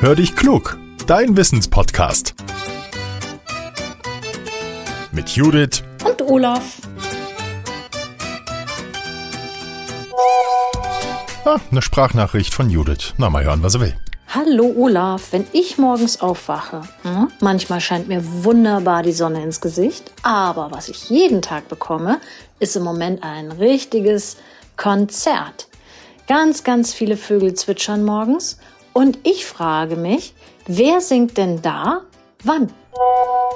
Hör dich klug, dein Wissenspodcast. Mit Judith und Olaf. Ah, eine Sprachnachricht von Judith. Na, mal hören, was er will. Hallo Olaf, wenn ich morgens aufwache, hm, manchmal scheint mir wunderbar die Sonne ins Gesicht, aber was ich jeden Tag bekomme, ist im Moment ein richtiges Konzert. Ganz, ganz viele Vögel zwitschern morgens und ich frage mich, wer singt denn da wann?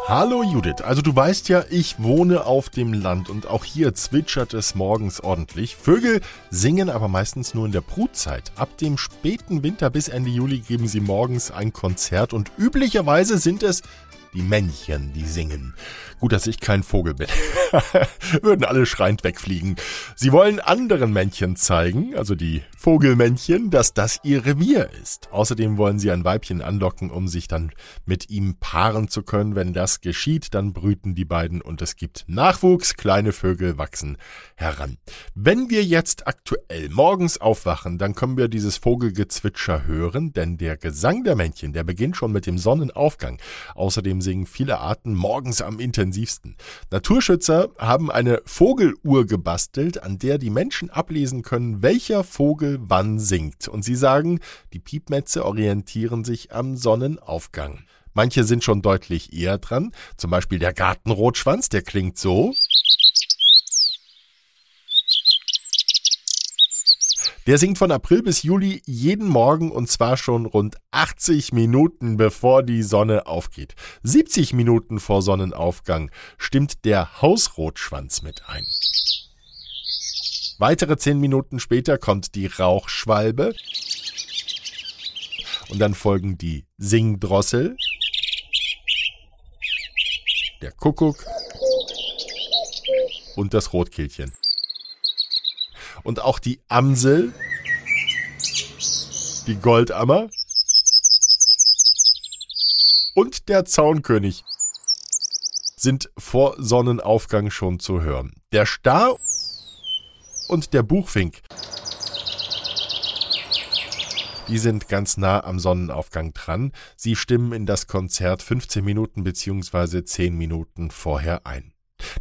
Hallo Judith, also du weißt ja, ich wohne auf dem Land und auch hier zwitschert es morgens ordentlich. Vögel singen aber meistens nur in der Brutzeit. Ab dem späten Winter bis Ende Juli geben sie morgens ein Konzert und üblicherweise sind es die Männchen, die singen. Gut, dass ich kein Vogel bin. Würden alle schreiend wegfliegen. Sie wollen anderen Männchen zeigen, also die Vogelmännchen, dass das ihr Revier ist. Außerdem wollen sie ein Weibchen anlocken, um sich dann mit ihm paaren zu können. Wenn das geschieht, dann brüten die beiden und es gibt Nachwuchs. Kleine Vögel wachsen heran. Wenn wir jetzt aktuell morgens aufwachen, dann können wir dieses Vogelgezwitscher hören, denn der Gesang der Männchen, der beginnt schon mit dem Sonnenaufgang. Außerdem singen viele Arten morgens am intensivsten. Naturschützer haben eine Vogeluhr gebastelt, an der die Menschen ablesen können, welcher Vogel wann singt. Und sie sagen, die Piepmetze orientieren sich am Sonnenaufgang. Manche sind schon deutlich eher dran, zum Beispiel der Gartenrotschwanz, der klingt so. Der singt von April bis Juli jeden Morgen und zwar schon rund 80 Minuten bevor die Sonne aufgeht. 70 Minuten vor Sonnenaufgang stimmt der Hausrotschwanz mit ein. Weitere 10 Minuten später kommt die Rauchschwalbe und dann folgen die Singdrossel, der Kuckuck und das Rotkehlchen und auch die Amsel, die Goldammer und der Zaunkönig sind vor Sonnenaufgang schon zu hören. Der Star und der Buchfink, die sind ganz nah am Sonnenaufgang dran. Sie stimmen in das Konzert 15 Minuten bzw. 10 Minuten vorher ein.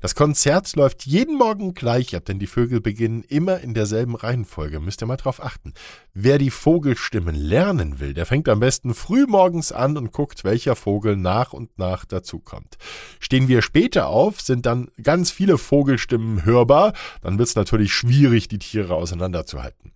Das Konzert läuft jeden Morgen gleich ab, denn die Vögel beginnen immer in derselben Reihenfolge. Müsst ihr mal drauf achten. Wer die Vogelstimmen lernen will, der fängt am besten früh morgens an und guckt, welcher Vogel nach und nach dazukommt. Stehen wir später auf, sind dann ganz viele Vogelstimmen hörbar, dann wird es natürlich schwierig, die Tiere auseinanderzuhalten.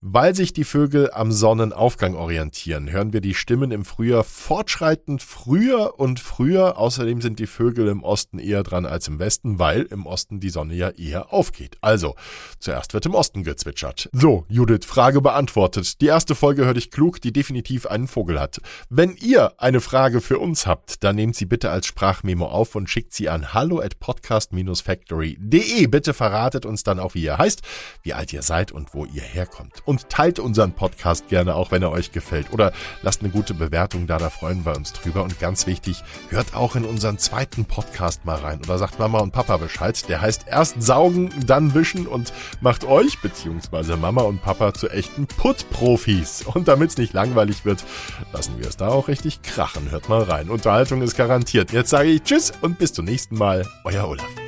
Weil sich die Vögel am Sonnenaufgang orientieren, hören wir die Stimmen im Frühjahr fortschreitend früher und früher. Außerdem sind die Vögel im Osten eher dran als im Westen, weil im Osten die Sonne ja eher aufgeht. Also, zuerst wird im Osten gezwitschert. So, Judith, Frage beantwortet. Die erste Folge hör dich klug, die definitiv einen Vogel hat. Wenn ihr eine Frage für uns habt, dann nehmt sie bitte als Sprachmemo auf und schickt sie an hallo at podcast-factory.de. Bitte verratet uns dann auch, wie ihr heißt, wie alt ihr seid und wo ihr herkommt und teilt unseren Podcast gerne auch, wenn er euch gefällt. Oder lasst eine gute Bewertung da, da freuen wir uns drüber. Und ganz wichtig, hört auch in unseren zweiten Podcast mal rein oder sagt Mama und Papa Bescheid. Der heißt erst saugen, dann wischen und macht euch bzw. Mama und Papa zu echten Putzprofis. Und damit es nicht langweilig wird, lassen wir es da auch richtig krachen. Hört mal rein. Unterhaltung ist garantiert. Jetzt sage ich Tschüss und bis zum nächsten Mal. Euer Olaf.